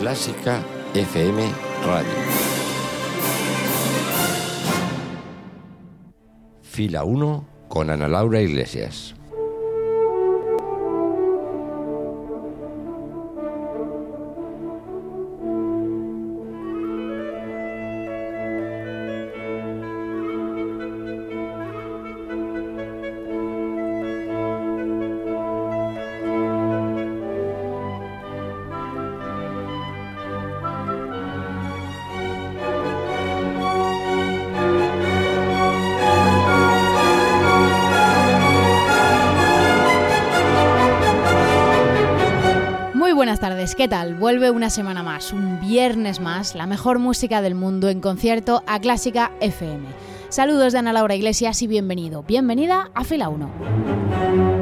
Clásica FM Radio. Fila 1 con Ana Laura Iglesias. Tal? Vuelve una semana más, un viernes más, la mejor música del mundo en concierto a Clásica FM. Saludos de Ana Laura Iglesias y bienvenido, bienvenida a Fila 1.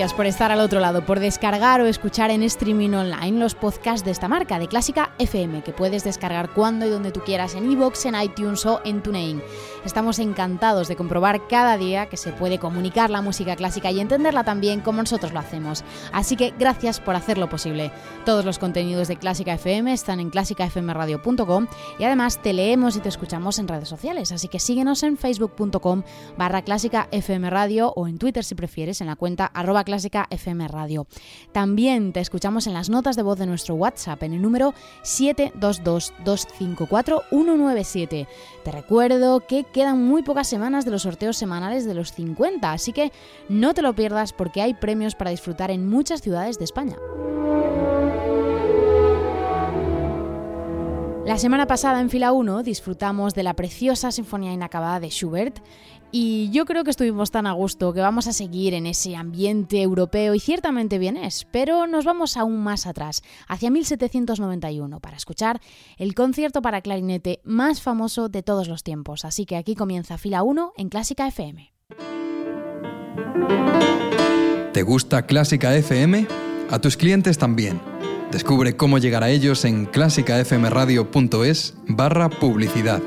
Gracias por estar al otro lado, por descargar o escuchar en streaming online los podcasts de esta marca, de Clásica FM, que puedes descargar cuando y donde tú quieras en iVoox, en iTunes o en TuneIn. Estamos encantados de comprobar cada día que se puede comunicar la música clásica y entenderla también como nosotros lo hacemos. Así que gracias por hacerlo posible. Todos los contenidos de Clásica FM están en clásicafmradio.com y además te leemos y te escuchamos en redes sociales, así que síguenos en facebook.com barra clásica FM Radio o en Twitter si prefieres en la cuenta arroba Clásica FM Radio. También te escuchamos en las notas de voz de nuestro WhatsApp en el número 722-254-197. Te recuerdo que quedan muy pocas semanas de los sorteos semanales de los 50, así que no te lo pierdas porque hay premios para disfrutar en muchas ciudades de España. La semana pasada en fila 1 disfrutamos de la preciosa Sinfonía Inacabada de Schubert y yo creo que estuvimos tan a gusto que vamos a seguir en ese ambiente europeo y ciertamente bien es, pero nos vamos aún más atrás, hacia 1791, para escuchar el concierto para clarinete más famoso de todos los tiempos. Así que aquí comienza fila 1 en Clásica FM. ¿Te gusta Clásica FM? A tus clientes también. Descubre cómo llegar a ellos en clásicafmradio.es barra publicidad.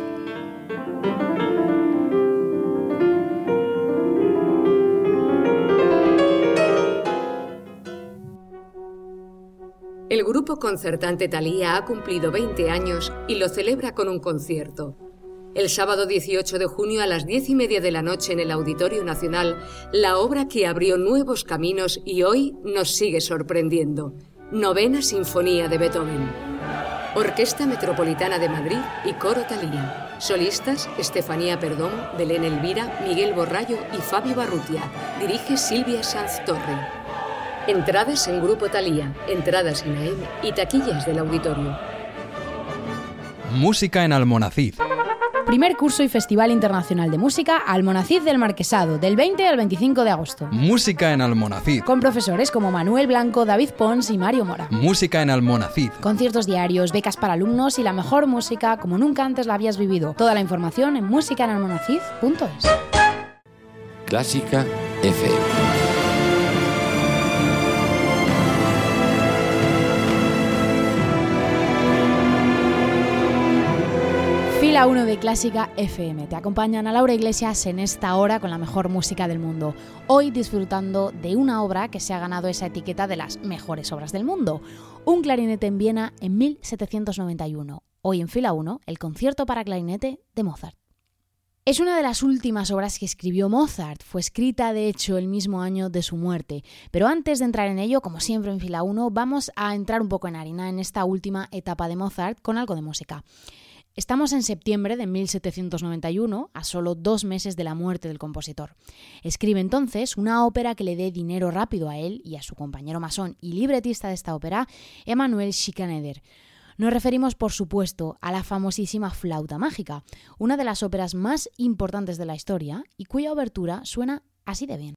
El grupo concertante Thalía ha cumplido 20 años y lo celebra con un concierto. El sábado 18 de junio a las 10 y media de la noche en el Auditorio Nacional, la obra que abrió nuevos caminos y hoy nos sigue sorprendiendo. Novena Sinfonía de Beethoven. Orquesta Metropolitana de Madrid y Coro Talía. Solistas Estefanía Perdón, Belén Elvira, Miguel Borrayo y Fabio Barrutia. Dirige Silvia Sanz Torre. Entradas en Grupo Talía, entradas en AM y taquillas del auditorio. Música en Almonacid. Primer curso y Festival Internacional de Música Almonacid del Marquesado, del 20 al 25 de agosto. Música en Almonacid. Con profesores como Manuel Blanco, David Pons y Mario Mora. Música en Almonacid. Conciertos diarios, becas para alumnos y la mejor música como nunca antes la habías vivido. Toda la información en musicaenalmonacid.es. Clásica FM. Fila 1 de Clásica FM. Te acompañan a Laura Iglesias en esta hora con la mejor música del mundo. Hoy disfrutando de una obra que se ha ganado esa etiqueta de las mejores obras del mundo. Un clarinete en Viena en 1791. Hoy en Fila 1, el concierto para clarinete de Mozart. Es una de las últimas obras que escribió Mozart, fue escrita de hecho el mismo año de su muerte, pero antes de entrar en ello, como siempre en fila 1, vamos a entrar un poco en harina en esta última etapa de Mozart con algo de música. Estamos en septiembre de 1791, a solo dos meses de la muerte del compositor. Escribe entonces una ópera que le dé dinero rápido a él y a su compañero masón y libretista de esta ópera, Emanuel Schikaneder. Nos referimos, por supuesto, a la famosísima Flauta Mágica, una de las óperas más importantes de la historia y cuya obertura suena así de bien.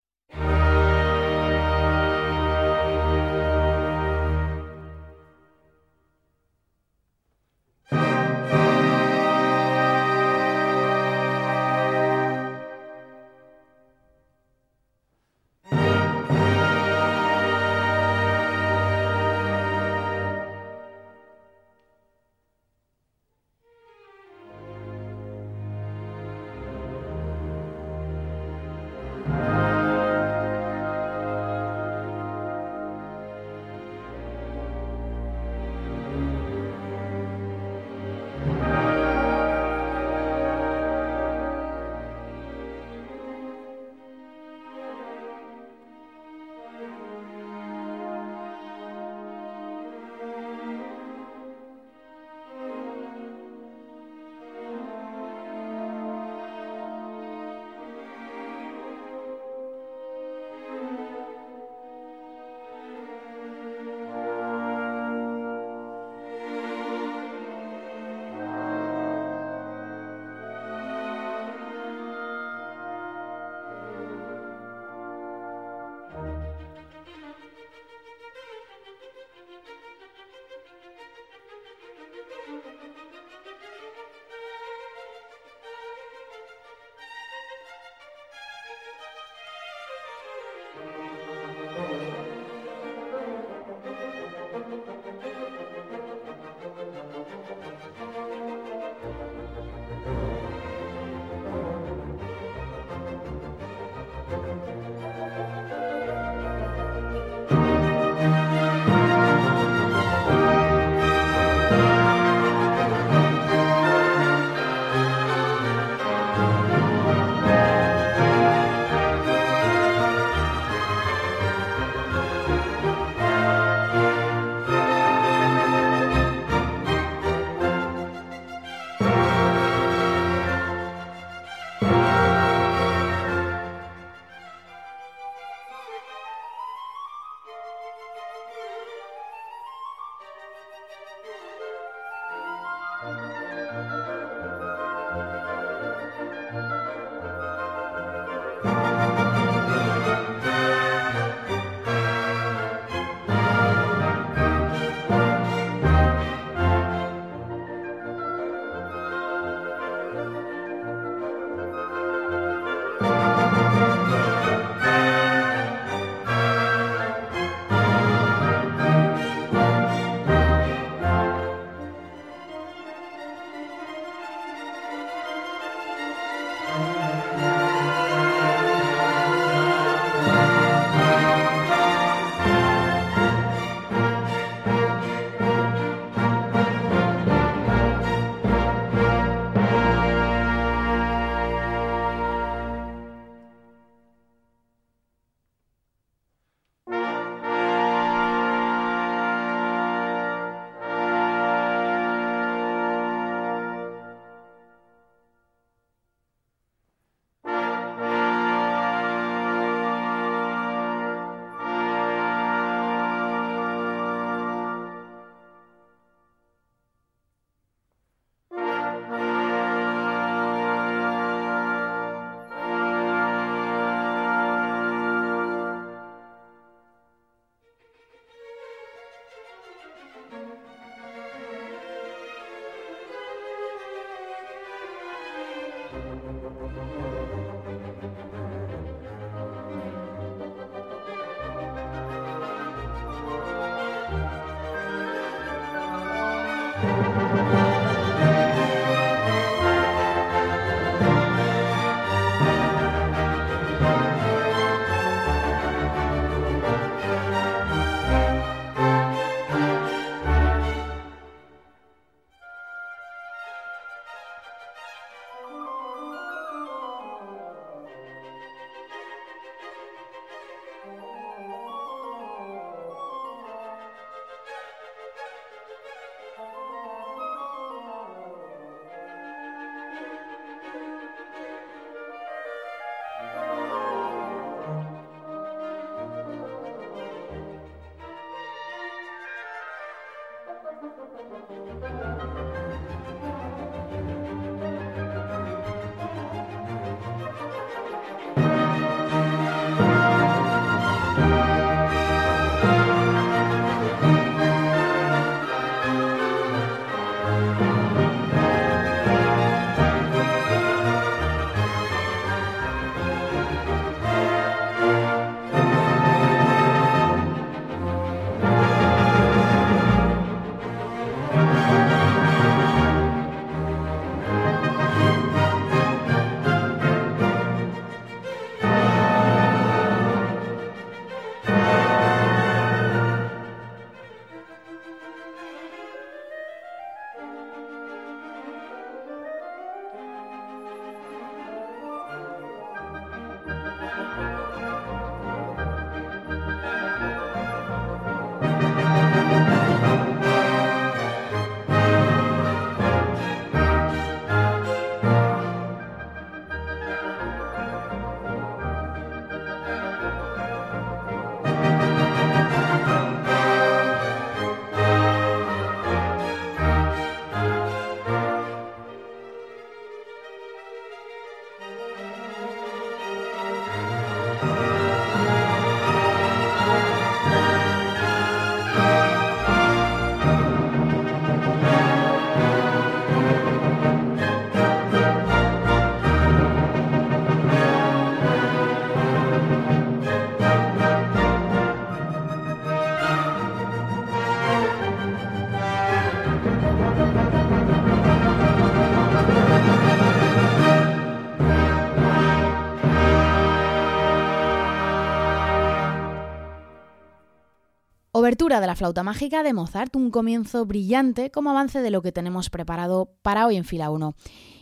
Obertura de la flauta mágica de Mozart, un comienzo brillante como avance de lo que tenemos preparado para hoy en fila 1.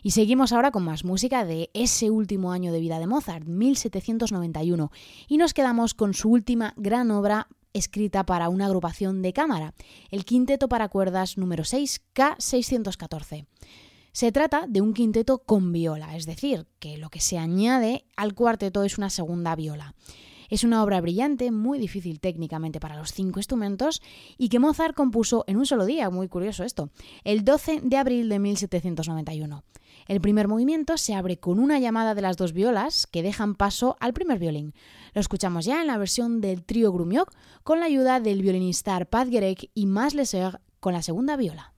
Y seguimos ahora con más música de ese último año de vida de Mozart, 1791, y nos quedamos con su última gran obra escrita para una agrupación de cámara, el Quinteto para cuerdas número 6 K614. Se trata de un quinteto con viola, es decir, que lo que se añade al cuarteto es una segunda viola. Es una obra brillante, muy difícil técnicamente para los cinco instrumentos y que Mozart compuso en un solo día, muy curioso esto, el 12 de abril de 1791. El primer movimiento se abre con una llamada de las dos violas que dejan paso al primer violín. Lo escuchamos ya en la versión del trío Grumiok con la ayuda del violinista Arpad Gerek y Mas con la segunda viola.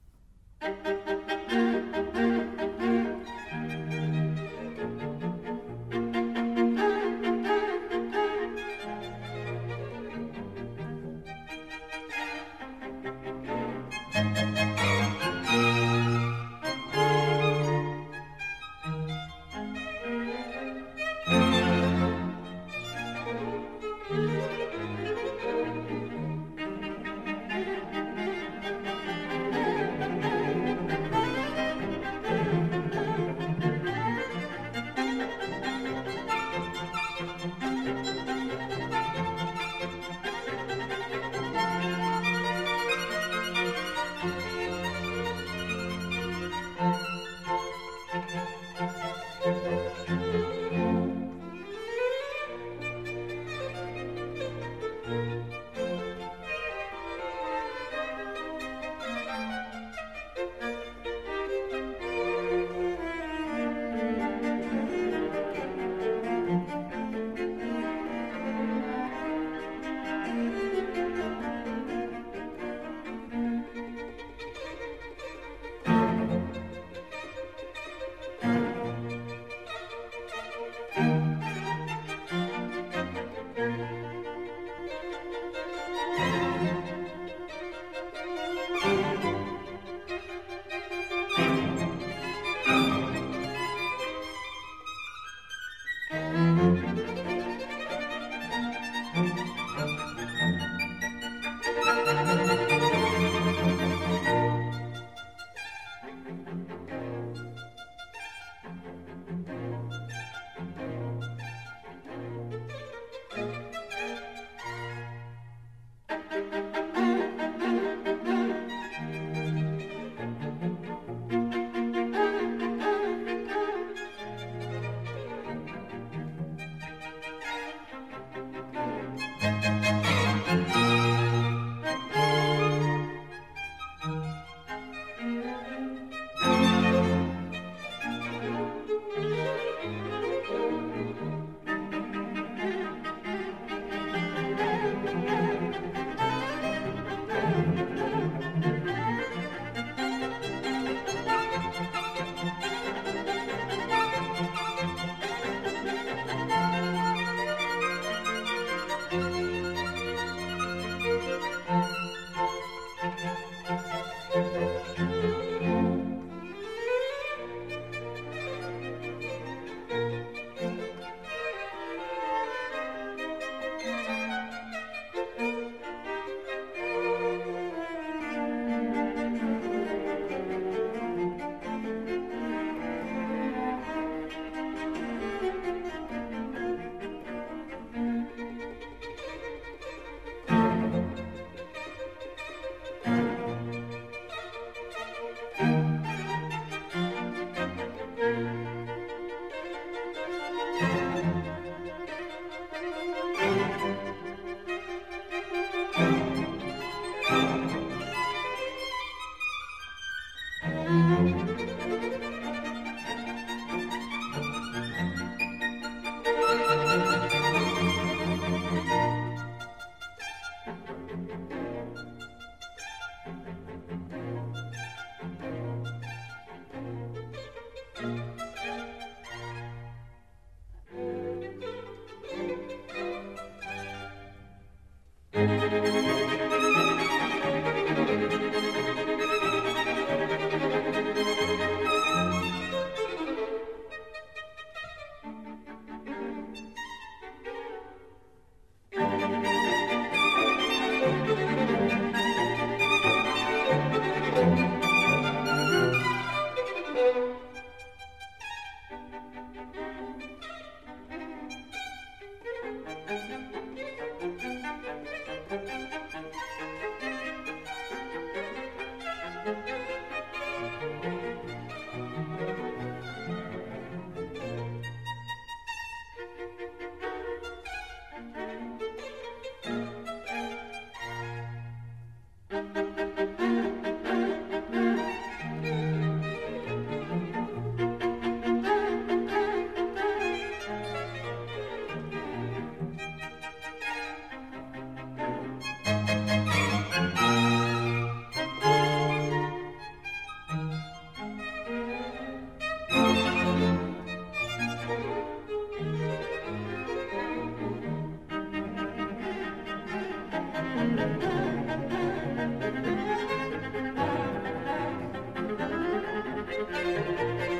Música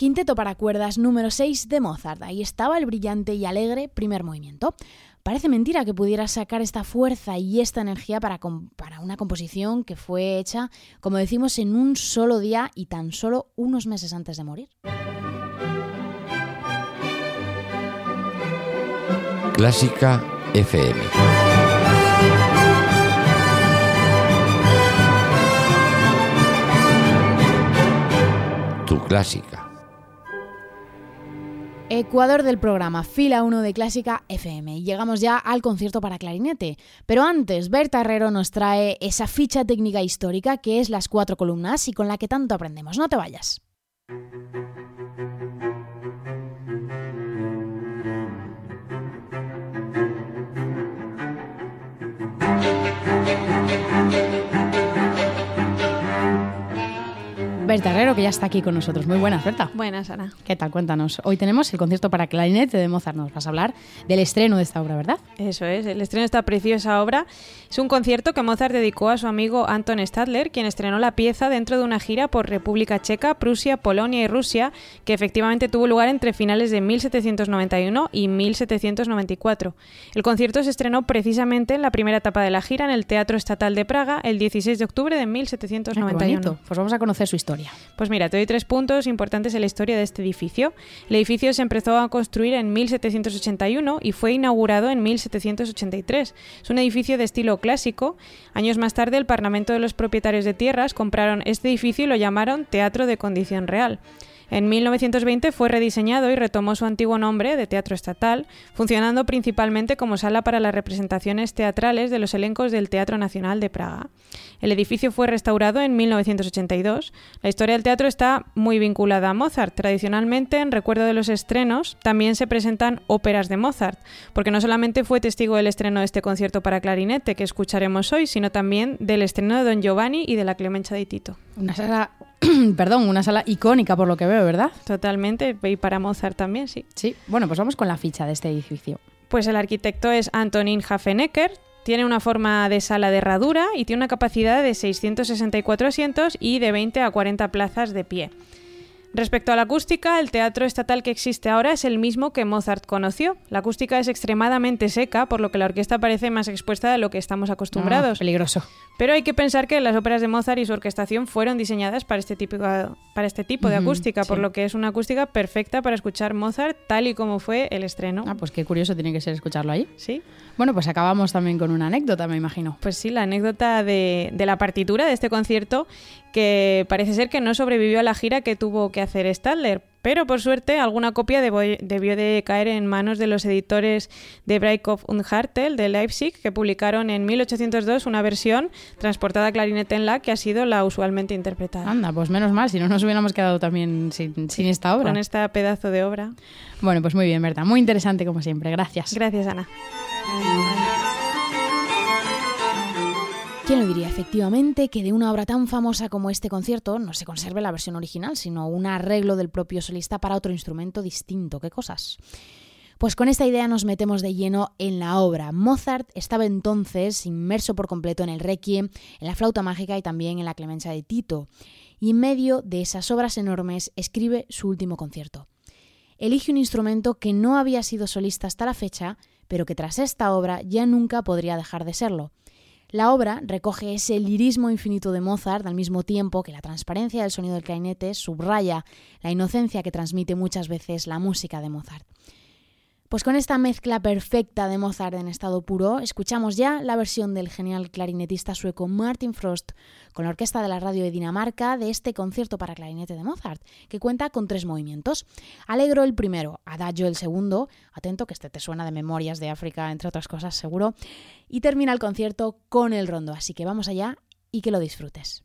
Quinteto para cuerdas número 6 de Mozart. Ahí estaba el brillante y alegre primer movimiento. Parece mentira que pudiera sacar esta fuerza y esta energía para, para, una composición que fue hecha, como decimos, en un solo día y tan solo unos meses antes de morir. Clásica FM. Tu clásica. Ecuador del programa, fila 1 de Clásica FM. Llegamos ya al concierto para clarinete. Pero antes, Berta Herrero nos trae esa ficha técnica histórica que es las cuatro columnas y con la que tanto aprendemos. No te vayas. Berta Herrero, que ya está aquí con nosotros. Muy buenas, Berta. Buenas, Ana. ¿Qué tal? Cuéntanos. Hoy tenemos el concierto para clarinete de Mozart. Nos vas a hablar del estreno de esta obra, ¿verdad? Eso es, el estreno de esta preciosa obra. Es un concierto que Mozart dedicó a su amigo Anton Stadler, quien estrenó la pieza dentro de una gira por República Checa, Prusia, Polonia y Rusia, que efectivamente tuvo lugar entre finales de 1791 y 1794. El concierto se estrenó precisamente en la primera etapa de la gira en el Teatro Estatal de Praga el 16 de octubre de 1791. pues vamos a conocer su historia. Pues mira, te doy tres puntos importantes en la historia de este edificio. El edificio se empezó a construir en 1781 y fue inaugurado en 1783. Es un edificio de estilo clásico. Años más tarde, el Parlamento de los Propietarios de Tierras compraron este edificio y lo llamaron Teatro de Condición Real. En 1920 fue rediseñado y retomó su antiguo nombre de Teatro Estatal, funcionando principalmente como sala para las representaciones teatrales de los elencos del Teatro Nacional de Praga. El edificio fue restaurado en 1982. La historia del teatro está muy vinculada a Mozart. Tradicionalmente, en recuerdo de los estrenos, también se presentan óperas de Mozart, porque no solamente fue testigo del estreno de este concierto para clarinete que escucharemos hoy, sino también del estreno de Don Giovanni y de la Clemencia de Tito. Una sala, perdón, una sala icónica por lo que veo, ¿verdad? Totalmente, y para Mozart también, sí. Sí, bueno, pues vamos con la ficha de este edificio. Pues el arquitecto es Antonin Hafenecker, tiene una forma de sala de herradura y tiene una capacidad de 664 asientos y de 20 a 40 plazas de pie. Respecto a la acústica, el teatro estatal que existe ahora es el mismo que Mozart conoció. La acústica es extremadamente seca, por lo que la orquesta parece más expuesta de lo que estamos acostumbrados. Ah, peligroso. Pero hay que pensar que las óperas de Mozart y su orquestación fueron diseñadas para este tipo, para este tipo de acústica, por lo que es una acústica perfecta para escuchar Mozart tal y como fue el estreno. Ah, pues qué curioso tiene que ser escucharlo ahí. Sí. Bueno, pues acabamos también con una anécdota, me imagino. Pues sí, la anécdota de, de la partitura de este concierto que parece ser que no sobrevivió a la gira que tuvo que hacer Stadler, Pero por suerte, alguna copia debió de caer en manos de los editores de Breikopf und Hartel de Leipzig, que publicaron en 1802 una versión transportada a clarinete en la que ha sido la usualmente interpretada. Anda, pues menos mal, si no nos hubiéramos quedado también sin, sin esta obra. Con este pedazo de obra. Bueno, pues muy bien, Berta. Muy interesante como siempre. Gracias. Gracias, Ana. ¿Quién lo diría efectivamente que de una obra tan famosa como este concierto no se conserve la versión original, sino un arreglo del propio solista para otro instrumento distinto? ¿Qué cosas? Pues con esta idea nos metemos de lleno en la obra. Mozart estaba entonces inmerso por completo en el Requiem, en la flauta mágica y también en la clemencia de Tito. Y en medio de esas obras enormes escribe su último concierto. Elige un instrumento que no había sido solista hasta la fecha, pero que tras esta obra ya nunca podría dejar de serlo. La obra recoge ese lirismo infinito de Mozart al mismo tiempo que la transparencia del sonido del clarinete subraya la inocencia que transmite muchas veces la música de Mozart. Pues con esta mezcla perfecta de Mozart en estado puro, escuchamos ya la versión del genial clarinetista sueco Martin Frost con la Orquesta de la Radio de Dinamarca de este concierto para clarinete de Mozart, que cuenta con tres movimientos. Alegro el primero, Adagio el segundo, atento que este te suena de Memorias de África, entre otras cosas seguro, y termina el concierto con el rondo, así que vamos allá y que lo disfrutes.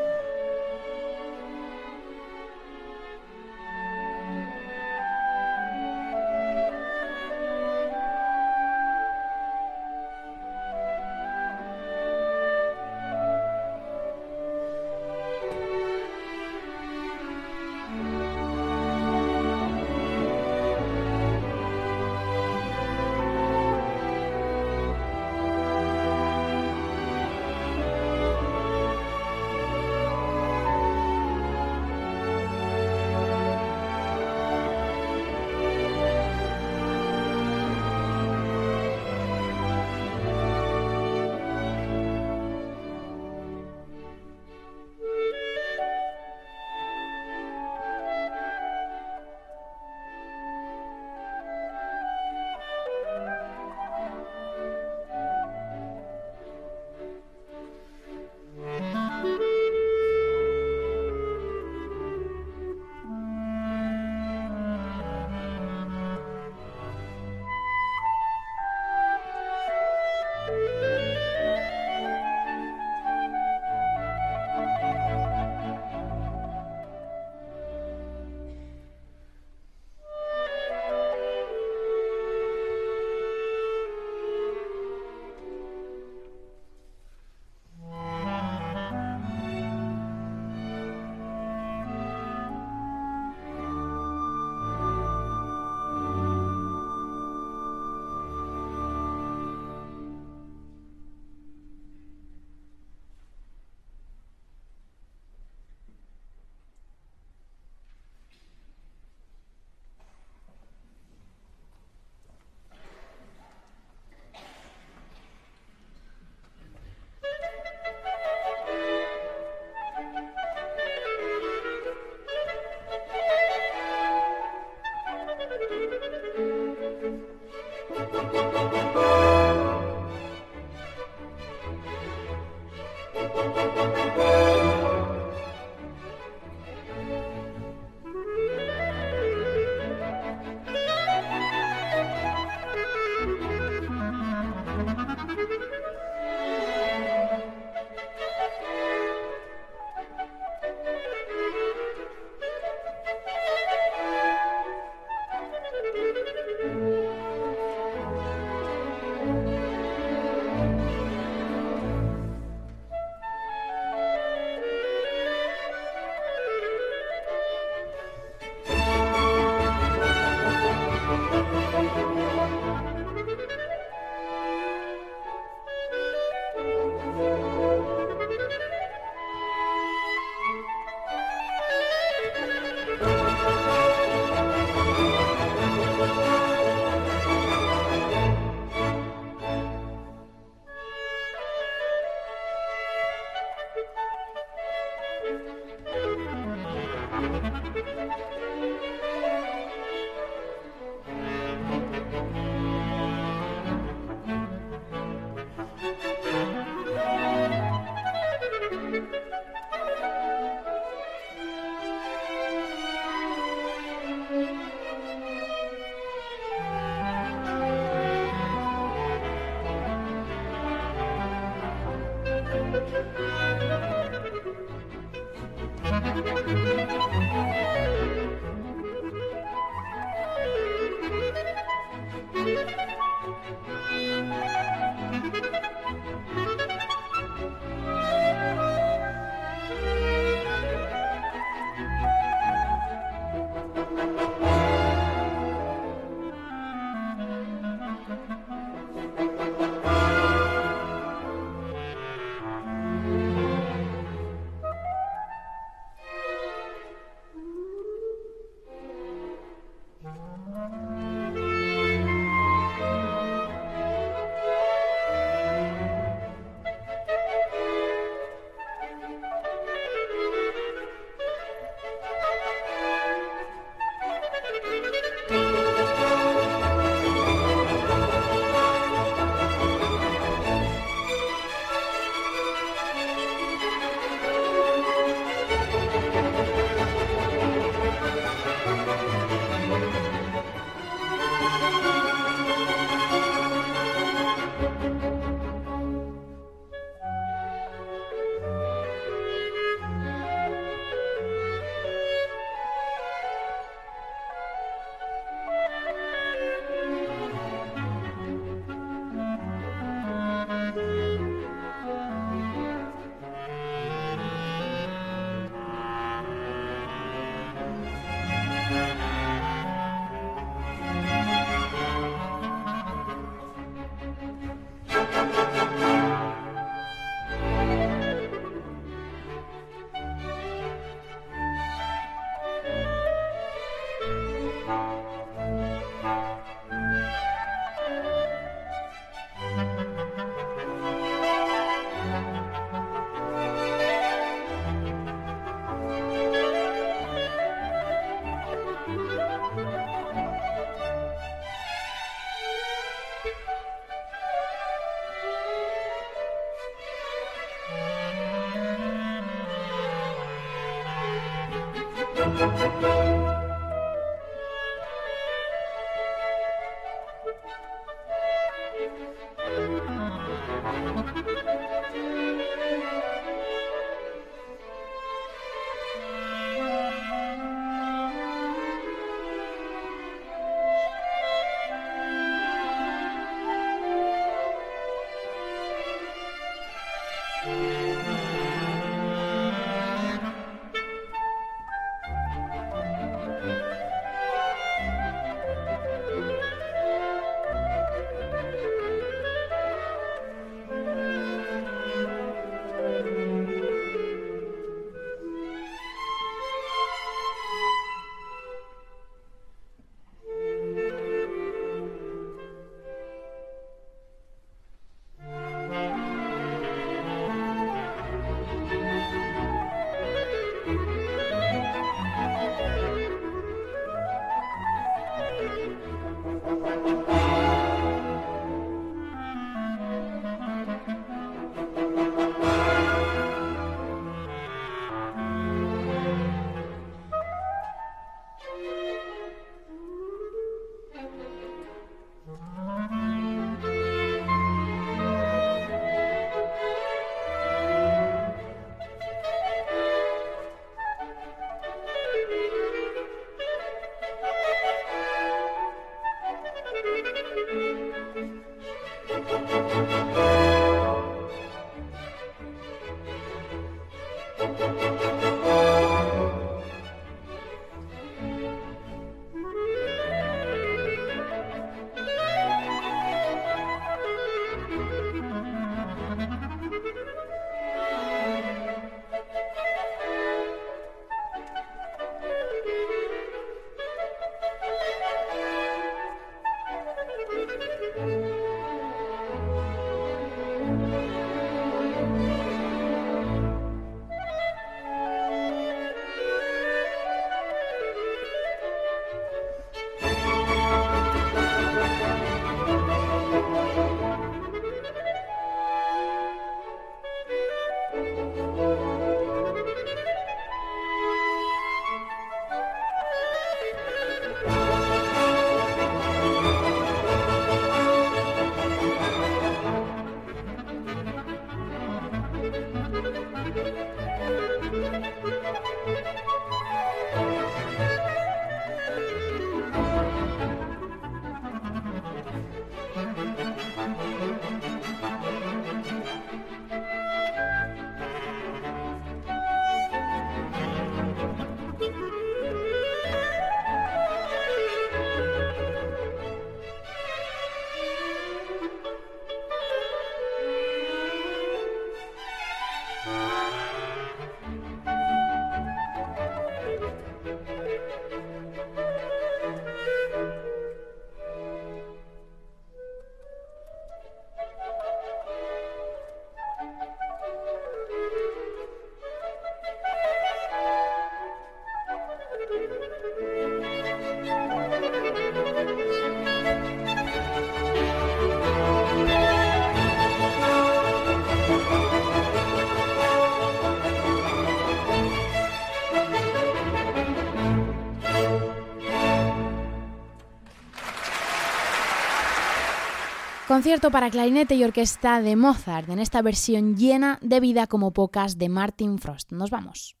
Concierto para clarinete y orquesta de Mozart en esta versión llena de vida como pocas de Martin Frost. Nos vamos.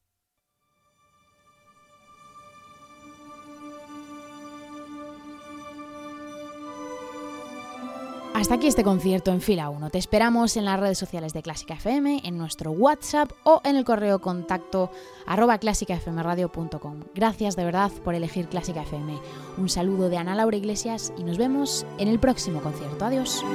Hasta aquí este concierto en fila 1. Te esperamos en las redes sociales de Clásica FM, en nuestro WhatsApp o en el correo contacto arroba clásicafmradio.com. Gracias de verdad por elegir Clásica FM. Un saludo de Ana Laura Iglesias y nos vemos en el próximo concierto. Adiós.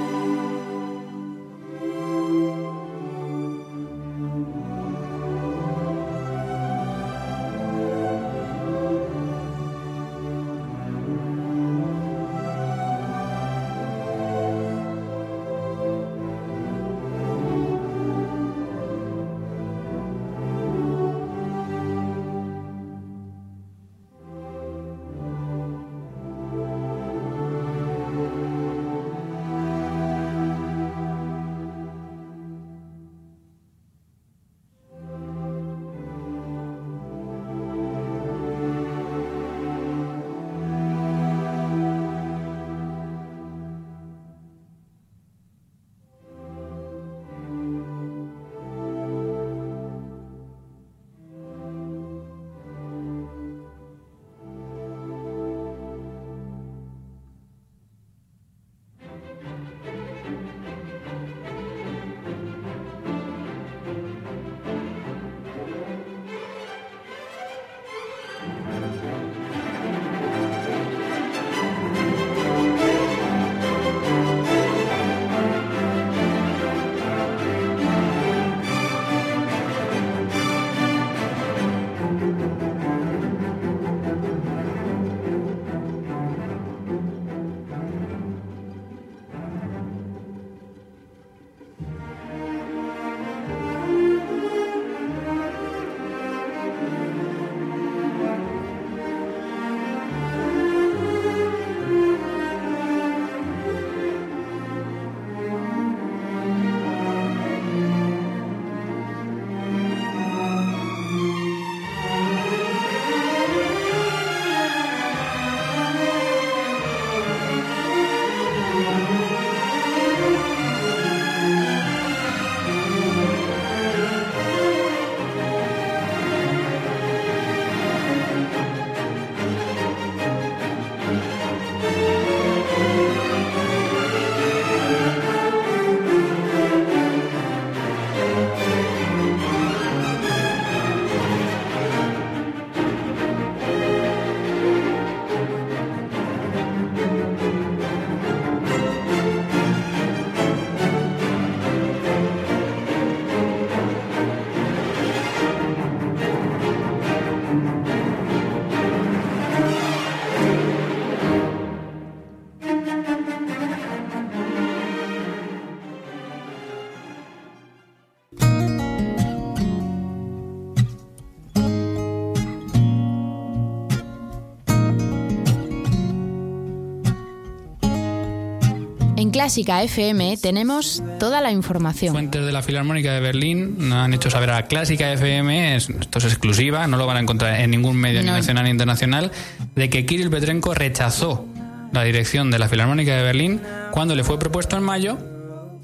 Clásica FM tenemos toda la información. Fuentes de la Filarmónica de Berlín han hecho saber a Clásica FM, esto es exclusiva, no lo van a encontrar en ningún medio ni nacional ni internacional, de que Kirill Petrenko rechazó la dirección de la Filarmónica de Berlín cuando le fue propuesto en mayo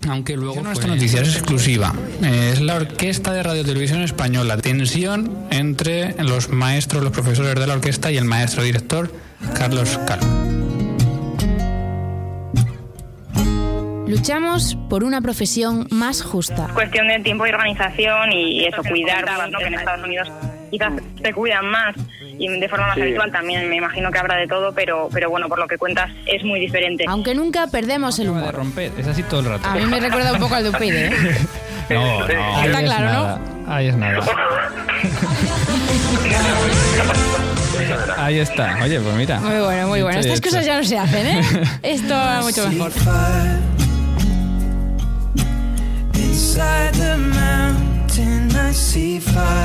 aunque luego nuestra noticia es exclusiva. Es la Orquesta de Radio Televisión Española. Tensión entre los maestros, los profesores de la orquesta y el maestro director Carlos Calvo. Luchamos por una profesión más justa. Cuestión de tiempo y organización y eso, cuidar, ¿no? que en Estados Unidos quizás se cuidan más y de forma más habitual también me imagino que habrá de todo, pero, pero bueno, por lo que cuentas es muy diferente. Aunque nunca perdemos el humor. romper, es así todo el rato. A mí me recuerda un poco al de Upide, ¿eh? No, no. Está claro, ¿no? Ahí es nada. Ahí está. Oye, pues mira. Muy bueno, muy bueno. Estas cosas ya no se hacen, ¿eh? Esto va mucho mejor.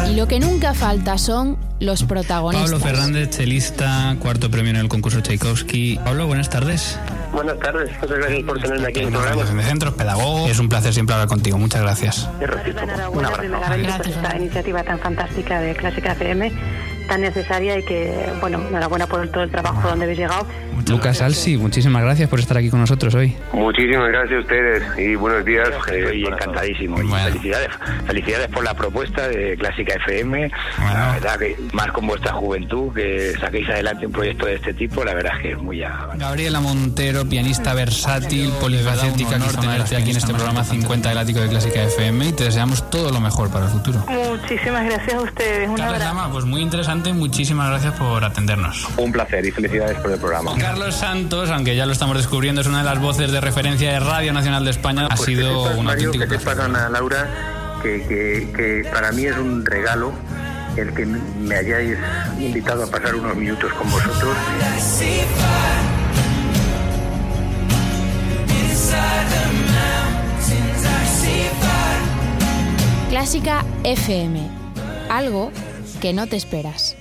Y lo que nunca falta son los protagonistas. Pablo Fernández, chelista, cuarto premio en el concurso Tchaikovsky. Pablo, buenas tardes. Buenas tardes, muchas gracias por tenerme aquí en el programa. De centros, pedagogo. Es un placer siempre hablar contigo, muchas gracias. Un abrazo. Gracias por esta iniciativa tan fantástica de Clásica FM tan necesaria y que, bueno, enhorabuena por todo el trabajo donde habéis llegado. Lucas Alsi, muchísimas gracias por estar aquí con nosotros hoy. Muchísimas gracias a ustedes y buenos días. Estoy encantadísimo. Y felicidades, felicidades por la propuesta de Clásica FM. La verdad que más con vuestra juventud, que saquéis adelante un proyecto de este tipo, la verdad es que es muy ya. Gabriela Montero, pianista versátil, polifacética, que tenerte aquí en este programa 50 del ático de Clásica FM y te deseamos todo lo mejor para el futuro. Muchísimas gracias a ustedes. Un pues muy interesante, muchísimas gracias por atendernos. Un placer y felicidades por el programa. Carlos Santos, aunque ya lo estamos descubriendo, es una de las voces de referencia de Radio Nacional de España. ha Pues sido que sepas, un Mario, auténtico que sepas, placer. Ana Laura, que, que, que para mí es un regalo el que me hayáis invitado a pasar unos minutos con vosotros. Clásica FM. Algo que no te esperas.